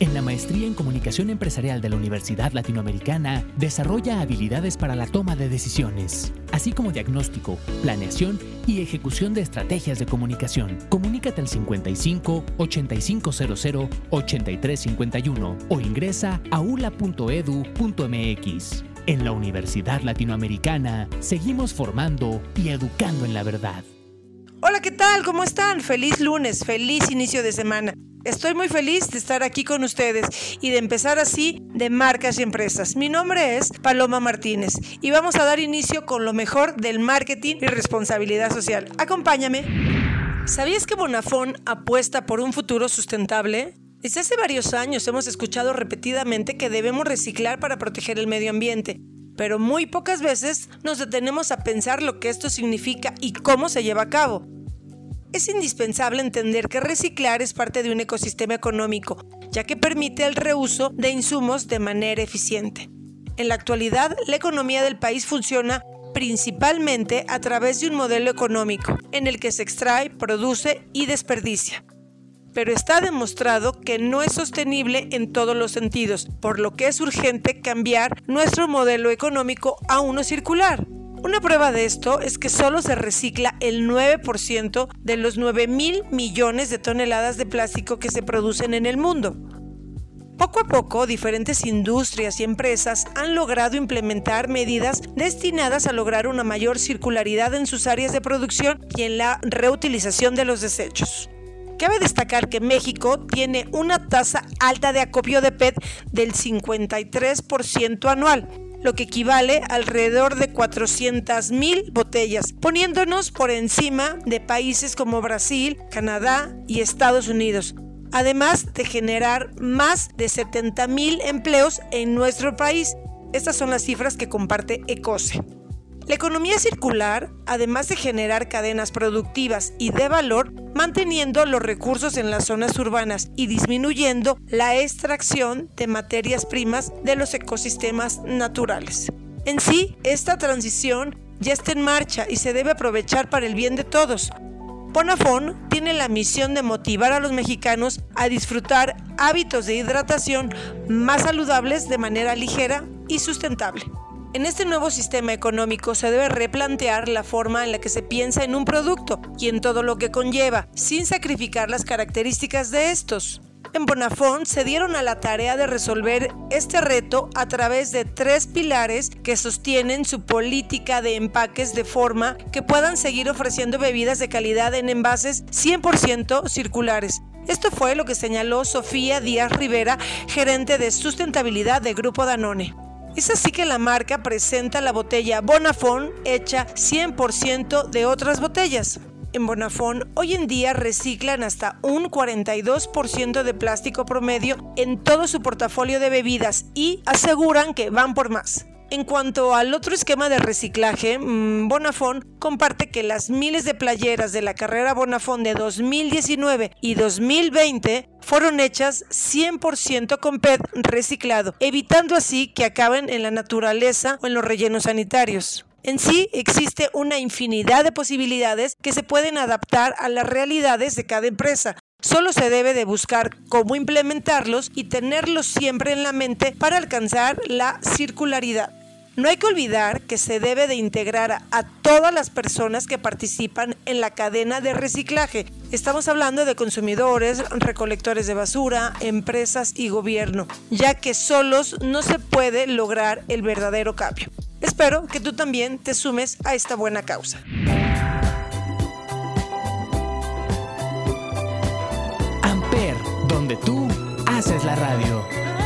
En la maestría en comunicación empresarial de la Universidad Latinoamericana, desarrolla habilidades para la toma de decisiones, así como diagnóstico, planeación y ejecución de estrategias de comunicación. Comunícate al 55 8500 8351 o ingresa a ula.edu.mx. En la Universidad Latinoamericana, seguimos formando y educando en la verdad. Hola, ¿qué tal? ¿Cómo están? Feliz lunes, feliz inicio de semana. Estoy muy feliz de estar aquí con ustedes y de empezar así de marcas y empresas. Mi nombre es Paloma Martínez y vamos a dar inicio con lo mejor del marketing y responsabilidad social. Acompáñame. ¿Sabías que Bonafón apuesta por un futuro sustentable? Desde hace varios años hemos escuchado repetidamente que debemos reciclar para proteger el medio ambiente, pero muy pocas veces nos detenemos a pensar lo que esto significa y cómo se lleva a cabo. Es indispensable entender que reciclar es parte de un ecosistema económico, ya que permite el reuso de insumos de manera eficiente. En la actualidad, la economía del país funciona principalmente a través de un modelo económico, en el que se extrae, produce y desperdicia. Pero está demostrado que no es sostenible en todos los sentidos, por lo que es urgente cambiar nuestro modelo económico a uno circular. Una prueba de esto es que solo se recicla el 9% de los 9 mil millones de toneladas de plástico que se producen en el mundo. Poco a poco, diferentes industrias y empresas han logrado implementar medidas destinadas a lograr una mayor circularidad en sus áreas de producción y en la reutilización de los desechos. Cabe destacar que México tiene una tasa alta de acopio de PET del 53% anual, lo que equivale a alrededor de 400.000 botellas, poniéndonos por encima de países como Brasil, Canadá y Estados Unidos, además de generar más de 70.000 empleos en nuestro país. Estas son las cifras que comparte ECOSE. La economía circular, además de generar cadenas productivas y de valor, manteniendo los recursos en las zonas urbanas y disminuyendo la extracción de materias primas de los ecosistemas naturales. En sí, esta transición ya está en marcha y se debe aprovechar para el bien de todos. Bonafón tiene la misión de motivar a los mexicanos a disfrutar hábitos de hidratación más saludables de manera ligera y sustentable. En este nuevo sistema económico se debe replantear la forma en la que se piensa en un producto y en todo lo que conlleva, sin sacrificar las características de estos. En Bonafont se dieron a la tarea de resolver este reto a través de tres pilares que sostienen su política de empaques de forma que puedan seguir ofreciendo bebidas de calidad en envases 100% circulares. Esto fue lo que señaló Sofía Díaz Rivera, gerente de sustentabilidad de Grupo Danone. Es así que la marca presenta la botella Bonafont hecha 100% de otras botellas. En Bonafont hoy en día reciclan hasta un 42% de plástico promedio en todo su portafolio de bebidas y aseguran que van por más. En cuanto al otro esquema de reciclaje, mm, Bonafont comparte que las miles de playeras de la carrera Bonafont de 2019 y 2020 fueron hechas 100% con PET reciclado, evitando así que acaben en la naturaleza o en los rellenos sanitarios. En sí existe una infinidad de posibilidades que se pueden adaptar a las realidades de cada empresa. Solo se debe de buscar cómo implementarlos y tenerlos siempre en la mente para alcanzar la circularidad. No hay que olvidar que se debe de integrar a, todas las personas que participan en la cadena de reciclaje. Estamos hablando de consumidores, recolectores de basura, empresas y gobierno, ya que solos no se puede lograr el verdadero cambio. Espero que tú también te sumes a esta buena causa. Amper, donde tú haces la radio.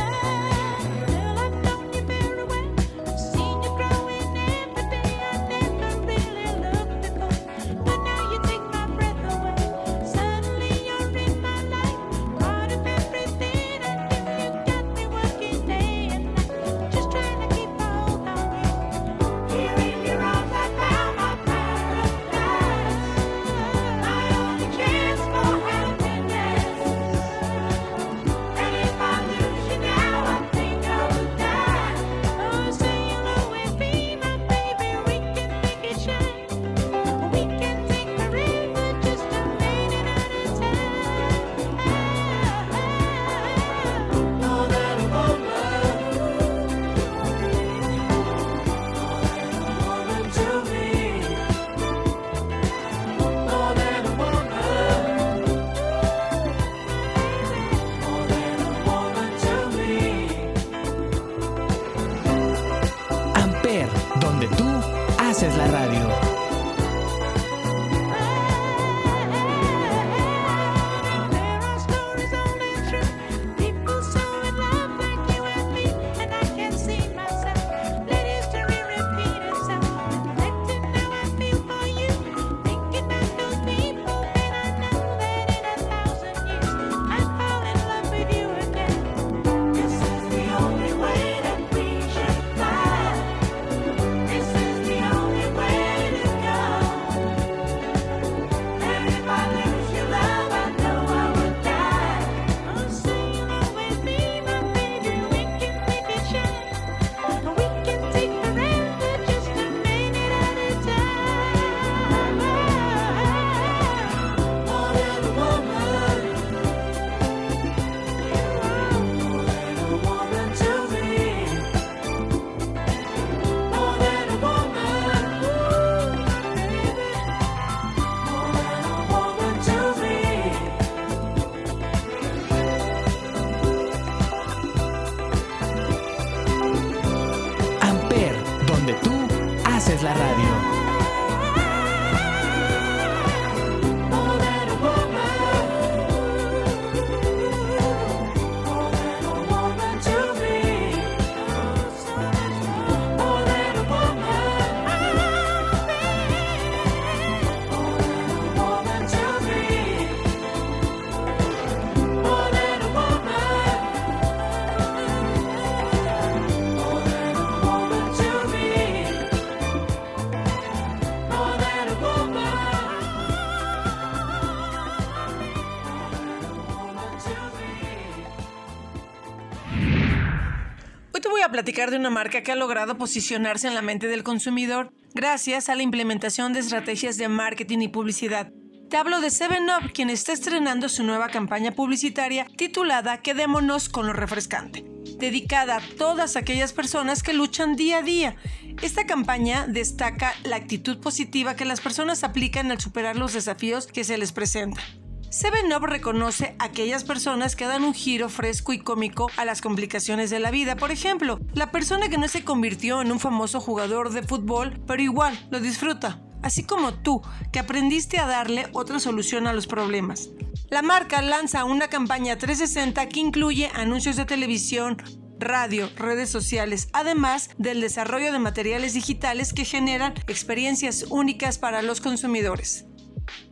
De una marca que ha logrado posicionarse en la mente del consumidor gracias a la implementación de estrategias de marketing y publicidad. Te hablo de 7up, quien está estrenando su nueva campaña publicitaria titulada Quedémonos con lo refrescante, dedicada a todas aquellas personas que luchan día a día. Esta campaña destaca la actitud positiva que las personas aplican al superar los desafíos que se les presentan. Seven reconoce a aquellas personas que dan un giro fresco y cómico a las complicaciones de la vida. Por ejemplo, la persona que no se convirtió en un famoso jugador de fútbol, pero igual lo disfruta. Así como tú, que aprendiste a darle otra solución a los problemas. La marca lanza una campaña 360 que incluye anuncios de televisión, radio, redes sociales, además del desarrollo de materiales digitales que generan experiencias únicas para los consumidores.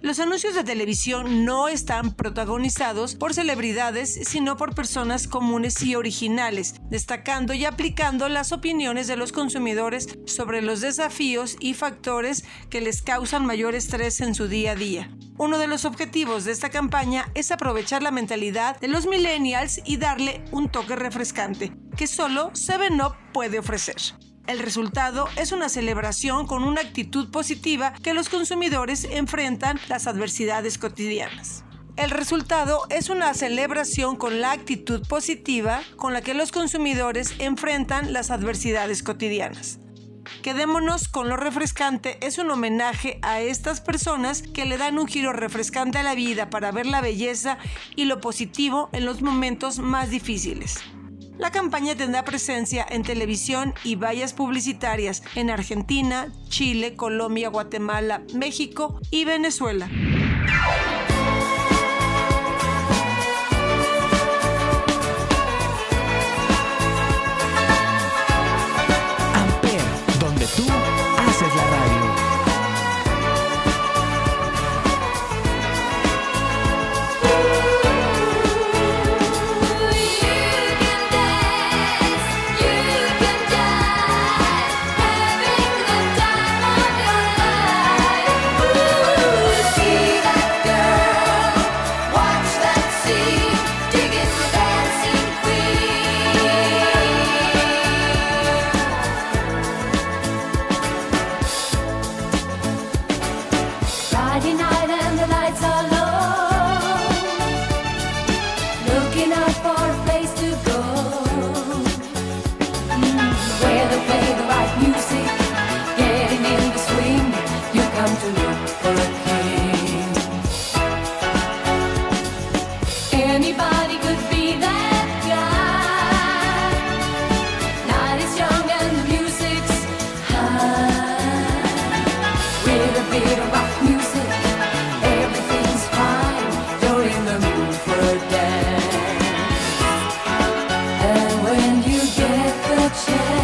Los anuncios de televisión no están protagonizados por celebridades, sino por personas comunes y originales, destacando y aplicando las opiniones de los consumidores sobre los desafíos y factores que les causan mayor estrés en su día a día. Uno de los objetivos de esta campaña es aprovechar la mentalidad de los millennials y darle un toque refrescante, que solo 7up puede ofrecer. El resultado es una celebración con una actitud positiva que los consumidores enfrentan las adversidades cotidianas. El resultado es una celebración con la actitud positiva con la que los consumidores enfrentan las adversidades cotidianas. Quedémonos con lo refrescante es un homenaje a estas personas que le dan un giro refrescante a la vida para ver la belleza y lo positivo en los momentos más difíciles. La campaña tendrá presencia en televisión y vallas publicitarias en Argentina, Chile, Colombia, Guatemala, México y Venezuela. Amper, donde tú haces la radio. share.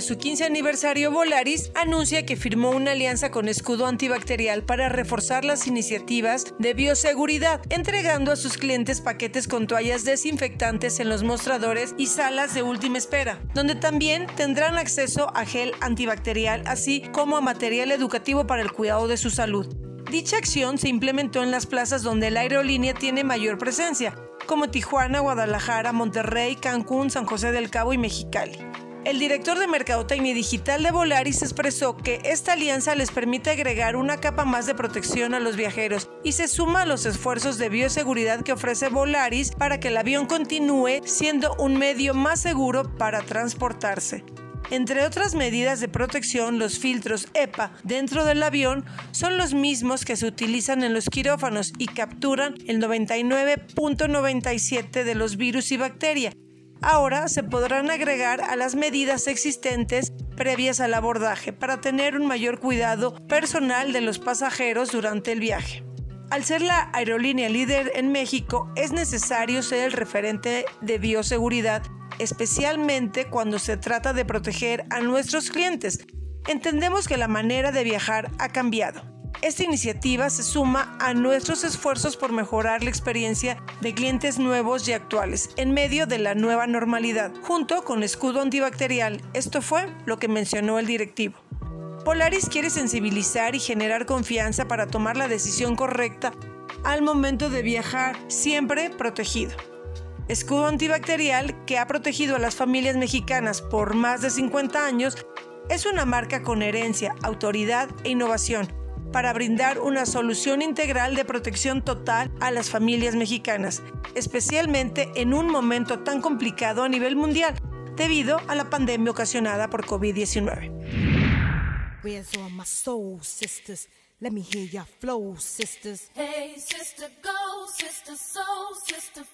Su 15 aniversario, Volaris anuncia que firmó una alianza con Escudo Antibacterial para reforzar las iniciativas de bioseguridad, entregando a sus clientes paquetes con toallas desinfectantes en los mostradores y salas de última espera, donde también tendrán acceso a gel antibacterial, así como a material educativo para el cuidado de su salud. Dicha acción se implementó en las plazas donde la aerolínea tiene mayor presencia, como Tijuana, Guadalajara, Monterrey, Cancún, San José del Cabo y Mexicali. El director de Mercadotecnia Digital de Volaris expresó que esta alianza les permite agregar una capa más de protección a los viajeros y se suma a los esfuerzos de bioseguridad que ofrece Volaris para que el avión continúe siendo un medio más seguro para transportarse. Entre otras medidas de protección, los filtros EPA dentro del avión son los mismos que se utilizan en los quirófanos y capturan el 99.97 de los virus y bacterias. Ahora se podrán agregar a las medidas existentes previas al abordaje para tener un mayor cuidado personal de los pasajeros durante el viaje. Al ser la aerolínea líder en México, es necesario ser el referente de bioseguridad especialmente cuando se trata de proteger a nuestros clientes. Entendemos que la manera de viajar ha cambiado. Esta iniciativa se suma a nuestros esfuerzos por mejorar la experiencia de clientes nuevos y actuales en medio de la nueva normalidad, junto con escudo antibacterial. Esto fue lo que mencionó el directivo. Polaris quiere sensibilizar y generar confianza para tomar la decisión correcta al momento de viajar, siempre protegido escudo antibacterial que ha protegido a las familias mexicanas por más de 50 años, es una marca con herencia, autoridad e innovación para brindar una solución integral de protección total a las familias mexicanas, especialmente en un momento tan complicado a nivel mundial debido a la pandemia ocasionada por COVID-19. Let me hear your flow, sisters. Hey, sister, go, sister, soul, sister,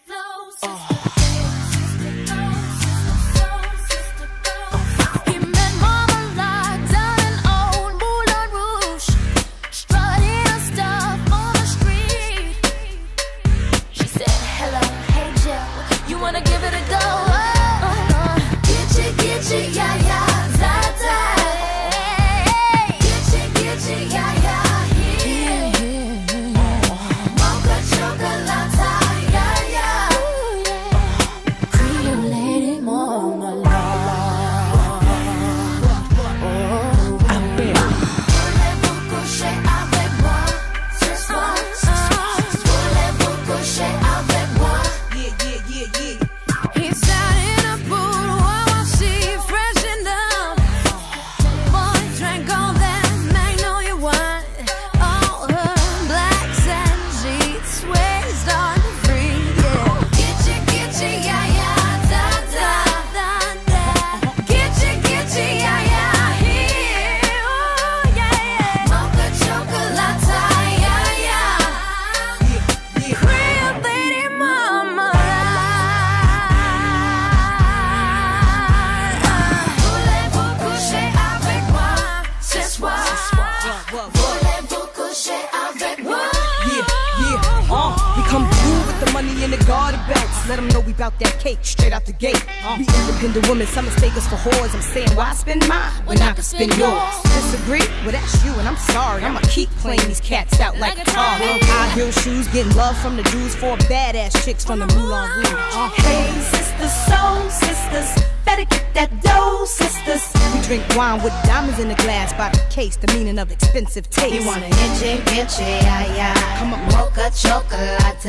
from the Jews, four badass chicks from the Moulin Rouge. Uh. Hey, sisters, soul sisters, better get that dough, sisters. We drink wine with diamonds in the glass by the case, the meaning of expensive taste. You want an inche, inche, ay, ay. Come on, mocha chocolate.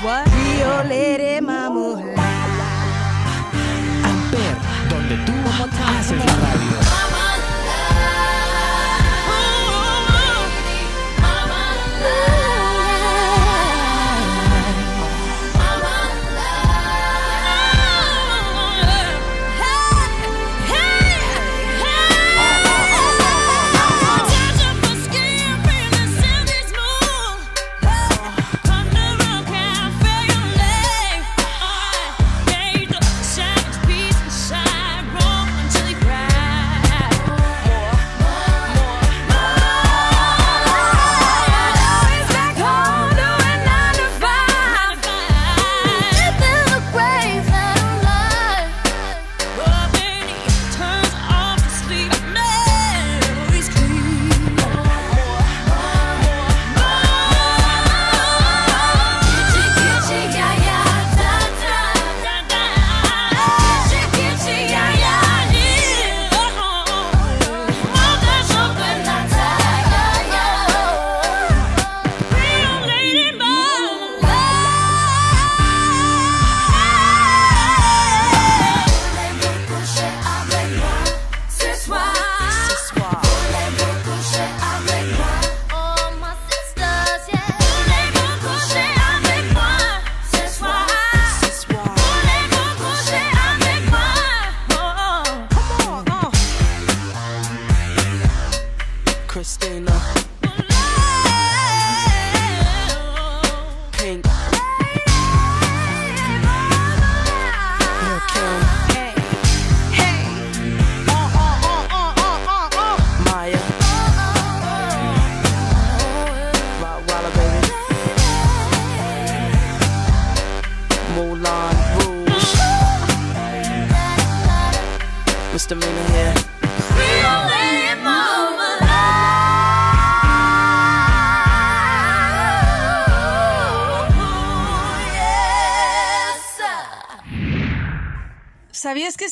What? Rio Lady Mamula. Amper, donde tú haces la radio.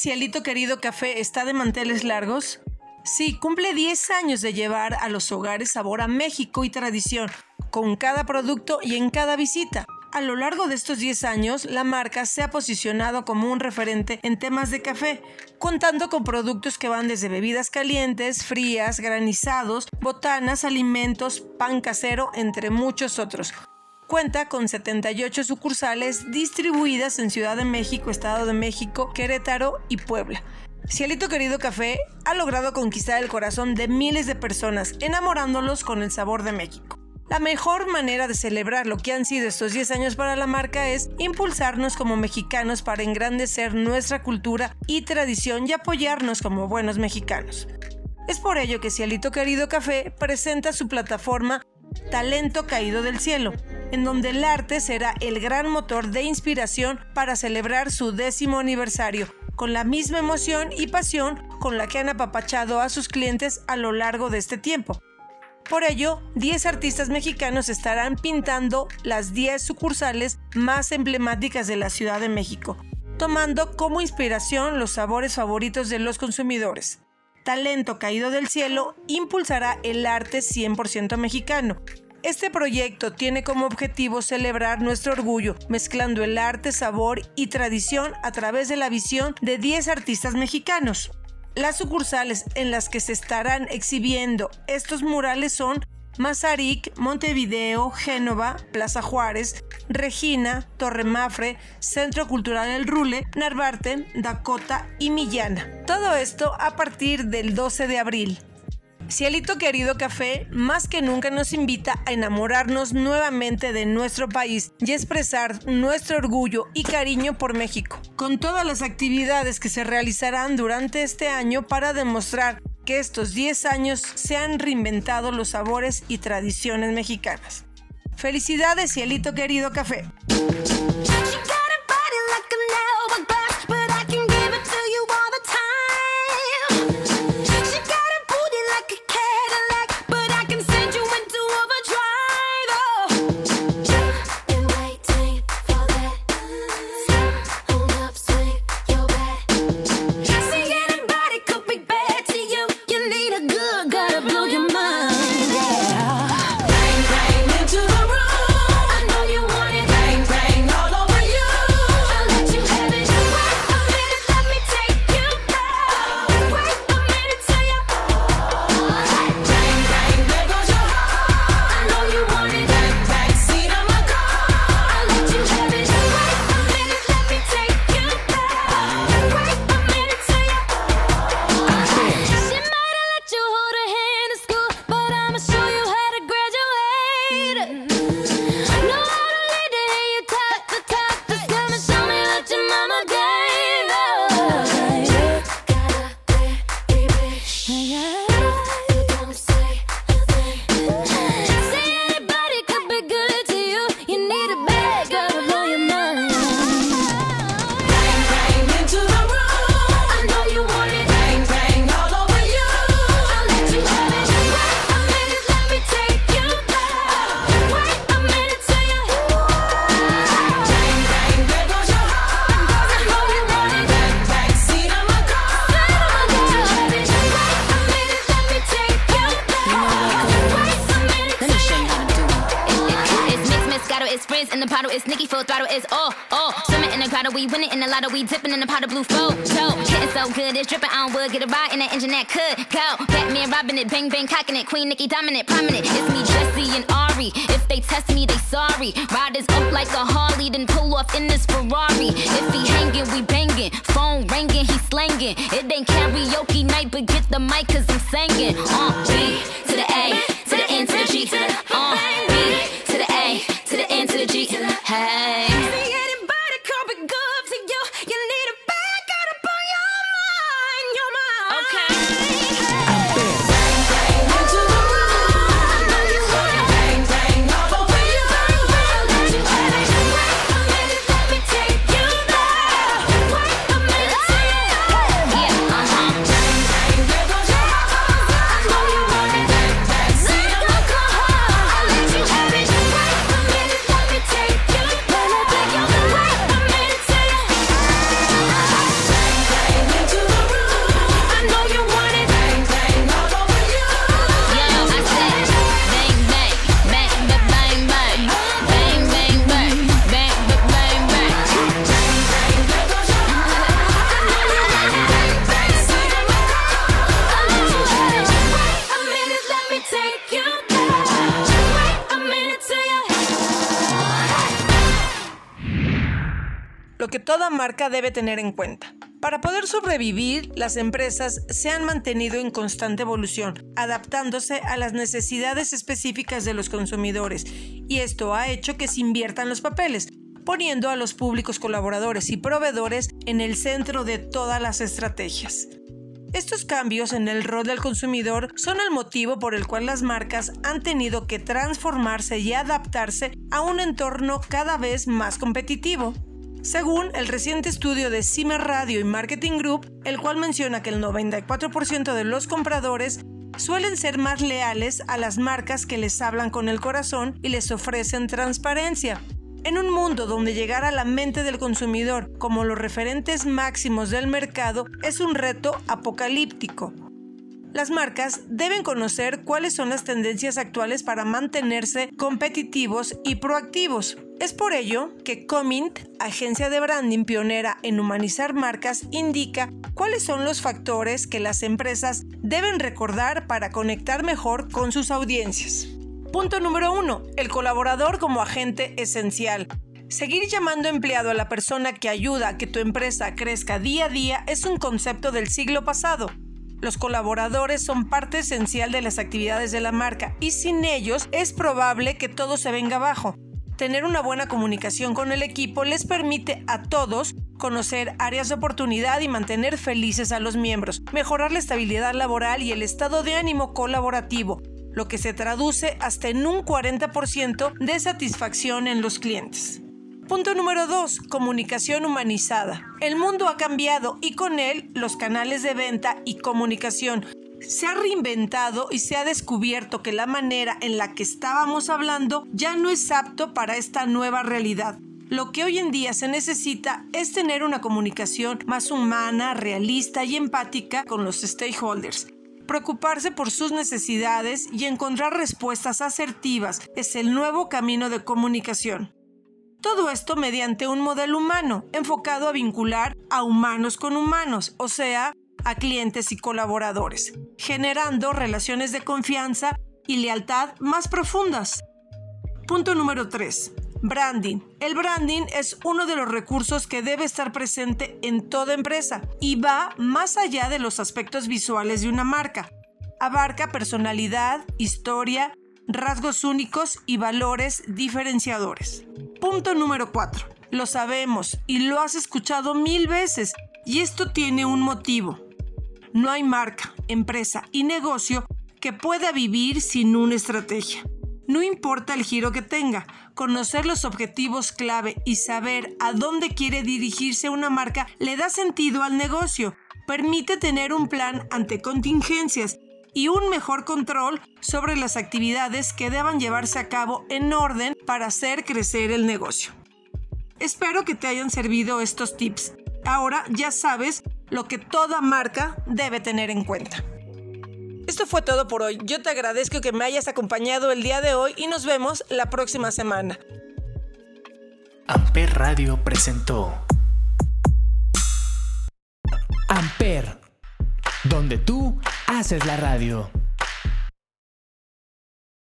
Cielito Querido Café está de manteles largos? Sí, cumple 10 años de llevar a los hogares sabor a México y tradición, con cada producto y en cada visita. A lo largo de estos 10 años, la marca se ha posicionado como un referente en temas de café, contando con productos que van desde bebidas calientes, frías, granizados, botanas, alimentos, pan casero, entre muchos otros. Cuenta con 78 sucursales distribuidas en Ciudad de México, Estado de México, Querétaro y Puebla. Cielito Querido Café ha logrado conquistar el corazón de miles de personas, enamorándolos con el sabor de México. La mejor manera de celebrar lo que han sido estos 10 años para la marca es impulsarnos como mexicanos para engrandecer nuestra cultura y tradición y apoyarnos como buenos mexicanos. Es por ello que Cielito Querido Café presenta su plataforma Talento Caído del Cielo, en donde el arte será el gran motor de inspiración para celebrar su décimo aniversario, con la misma emoción y pasión con la que han apapachado a sus clientes a lo largo de este tiempo. Por ello, 10 artistas mexicanos estarán pintando las 10 sucursales más emblemáticas de la Ciudad de México, tomando como inspiración los sabores favoritos de los consumidores. Talento Caído del Cielo impulsará el arte 100% mexicano. Este proyecto tiene como objetivo celebrar nuestro orgullo, mezclando el arte, sabor y tradición a través de la visión de 10 artistas mexicanos. Las sucursales en las que se estarán exhibiendo estos murales son Mazarik, Montevideo, Génova, Plaza Juárez, Regina, Torre Mafre, Centro Cultural El Rule, Narvarte, Dakota y Millana. Todo esto a partir del 12 de abril. Cielito Querido Café más que nunca nos invita a enamorarnos nuevamente de nuestro país y expresar nuestro orgullo y cariño por México, con todas las actividades que se realizarán durante este año para demostrar que estos 10 años se han reinventado los sabores y tradiciones mexicanas. Felicidades, Cielito Querido Café. the bottle, it's Nicky full throttle, it's oh, oh. Swimming in the grotto, we winning in the lotto, we dipping in the pot of blue flow. So, getting so good, it's dripping on wood, get a ride in that engine that could go. Batman robbing it, bang bang cocking it, Queen Nikki dominant, prominent. It's me, Jesse, and Ari. If they test me, they sorry. Riders up like a Harley, then pull off in this Ferrari. If he hanging, we banging. Phone ringing, he slanging. It ain't karaoke night, but get the mic, cause I'm singing. Uh, B to the A, to the N, to the G, to the, uh, B to the A to the N to the G. Hey. Marca debe tener en cuenta. Para poder sobrevivir, las empresas se han mantenido en constante evolución, adaptándose a las necesidades específicas de los consumidores, y esto ha hecho que se inviertan los papeles, poniendo a los públicos colaboradores y proveedores en el centro de todas las estrategias. Estos cambios en el rol del consumidor son el motivo por el cual las marcas han tenido que transformarse y adaptarse a un entorno cada vez más competitivo. Según el reciente estudio de Cimer Radio y Marketing Group, el cual menciona que el 94% de los compradores suelen ser más leales a las marcas que les hablan con el corazón y les ofrecen transparencia. En un mundo donde llegar a la mente del consumidor como los referentes máximos del mercado es un reto apocalíptico. Las marcas deben conocer cuáles son las tendencias actuales para mantenerse competitivos y proactivos. Es por ello que Comint, agencia de branding pionera en humanizar marcas, indica cuáles son los factores que las empresas deben recordar para conectar mejor con sus audiencias. Punto número 1. El colaborador como agente esencial. Seguir llamando empleado a la persona que ayuda a que tu empresa crezca día a día es un concepto del siglo pasado. Los colaboradores son parte esencial de las actividades de la marca y sin ellos es probable que todo se venga abajo. Tener una buena comunicación con el equipo les permite a todos conocer áreas de oportunidad y mantener felices a los miembros, mejorar la estabilidad laboral y el estado de ánimo colaborativo, lo que se traduce hasta en un 40% de satisfacción en los clientes. Punto número 2. Comunicación humanizada. El mundo ha cambiado y con él los canales de venta y comunicación. Se ha reinventado y se ha descubierto que la manera en la que estábamos hablando ya no es apto para esta nueva realidad. Lo que hoy en día se necesita es tener una comunicación más humana, realista y empática con los stakeholders preocuparse por sus necesidades y encontrar respuestas asertivas es el nuevo camino de comunicación. Todo esto mediante un modelo humano, enfocado a vincular a humanos con humanos, o sea, a clientes y colaboradores, generando relaciones de confianza y lealtad más profundas. Punto número 3. Branding. El branding es uno de los recursos que debe estar presente en toda empresa y va más allá de los aspectos visuales de una marca. Abarca personalidad, historia, rasgos únicos y valores diferenciadores. Punto número 4. Lo sabemos y lo has escuchado mil veces y esto tiene un motivo. No hay marca, empresa y negocio que pueda vivir sin una estrategia. No importa el giro que tenga, conocer los objetivos clave y saber a dónde quiere dirigirse una marca le da sentido al negocio, permite tener un plan ante contingencias y un mejor control sobre las actividades que deban llevarse a cabo en orden para hacer crecer el negocio. Espero que te hayan servido estos tips. Ahora ya sabes lo que toda marca debe tener en cuenta. Esto fue todo por hoy. Yo te agradezco que me hayas acompañado el día de hoy y nos vemos la próxima semana. Amper Radio presentó Amper donde tú haces la radio.